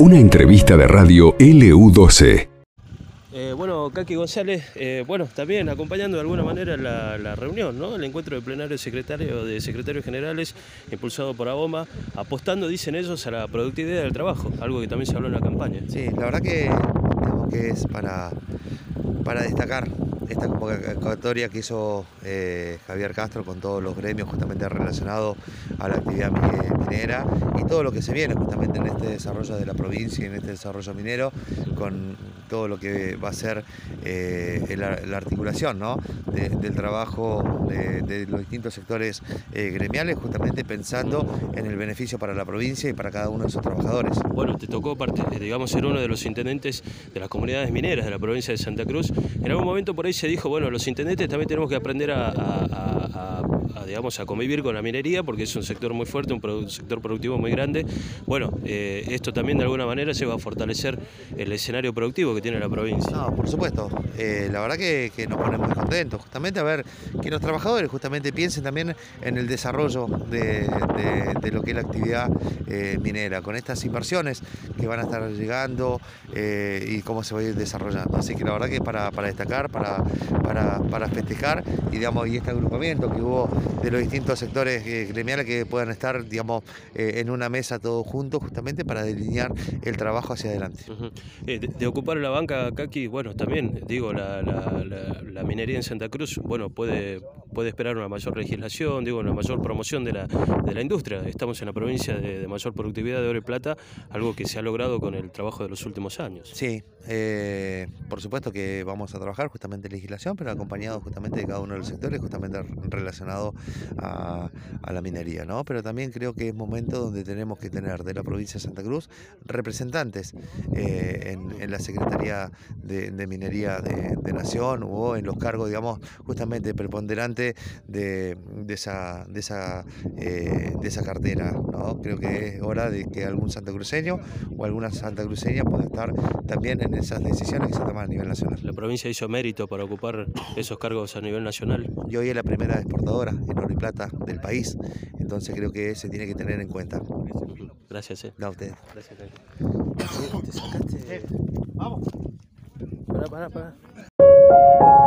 Una entrevista de radio LU12. Eh, bueno, Kaki González, eh, bueno, también acompañando de alguna manera la, la reunión, ¿no? El encuentro de plenario secretario de secretarios generales impulsado por AOMA, apostando, dicen ellos, a la productividad del trabajo, algo que también se habló en la campaña. Sí, la verdad que, digamos que es para, para destacar esta convocatoria que hizo eh, Javier Castro con todos los gremios justamente relacionados a la actividad mi- minera y todo lo que se viene justamente en este desarrollo de la provincia y en este desarrollo minero con todo lo que va a ser eh, la, la articulación ¿no? de- del trabajo de, los distintos sectores eh, gremiales justamente pensando en el beneficio para la provincia y para cada uno de sus trabajadores. Bueno, te tocó, digamos, ser uno de los intendentes de las comunidades mineras de la provincia de Santa Cruz. En algún momento por ahí se dijo, bueno, los intendentes también tenemos que aprender a, digamos, a convivir con la minería porque es un sector muy fuerte, un sector productivo muy grande. Bueno, eh, esto también de alguna manera lleva a fortalecer el escenario productivo que tiene la provincia. No, por supuesto. Eh, la verdad que, nos ponemos muy contentos. Justamente a ver que los trabajadores justamente piensen también en el desarrollo de, lo que es la actividad eh, minera, con estas inversiones que van a estar llegando y cómo se va a ir desarrollando. Así que la verdad que para, para destacar, para, para, para festejar y, digamos, y este agrupamiento que hubo de los distintos sectores eh, gremiales que puedan estar digamos, eh, en una mesa todos juntos justamente para delinear el trabajo hacia adelante. Eh, de, de ocupar la banca, Kaki, bueno, también digo, la- la- la minería en Santa Cruz, bueno, puede, puede esperar una mayor legislación, digo, una mayor promoción de la, de la industria. Estamos en la provincia de, mayor productividad de oro y plata, algo que se ha logrado con el trabajo de los últimos años. Sí, eh, por supuesto que vamos a trabajar justamente en legislación, pero acompañado justamente de cada uno de los sectores, justamente relacionado a, la minería, ¿no? Pero también creo que es momento donde tenemos que tener de la provincia de Santa Cruz representantes eh, en, la Secretaría de, Minería de Nación o en los cargos, digamos, justamente preponderantes de, de esa, de, esa, eh, de esa cartera, ¿no? Creo que es hora de que algún santacruceño o alguna santacruceña pueda estar también en esas decisiones que se toman a nivel nacional. La provincia hizo mérito para ocupar esos cargos a nivel nacional. Y hoy es la primera exportadora en oro y plata del país, entonces creo que se tiene que tener en cuenta. Gracias, eh. No, a ustedes. Gracias, Kaki. ¿Te sacaste? Vamos. Pará, pará, pará.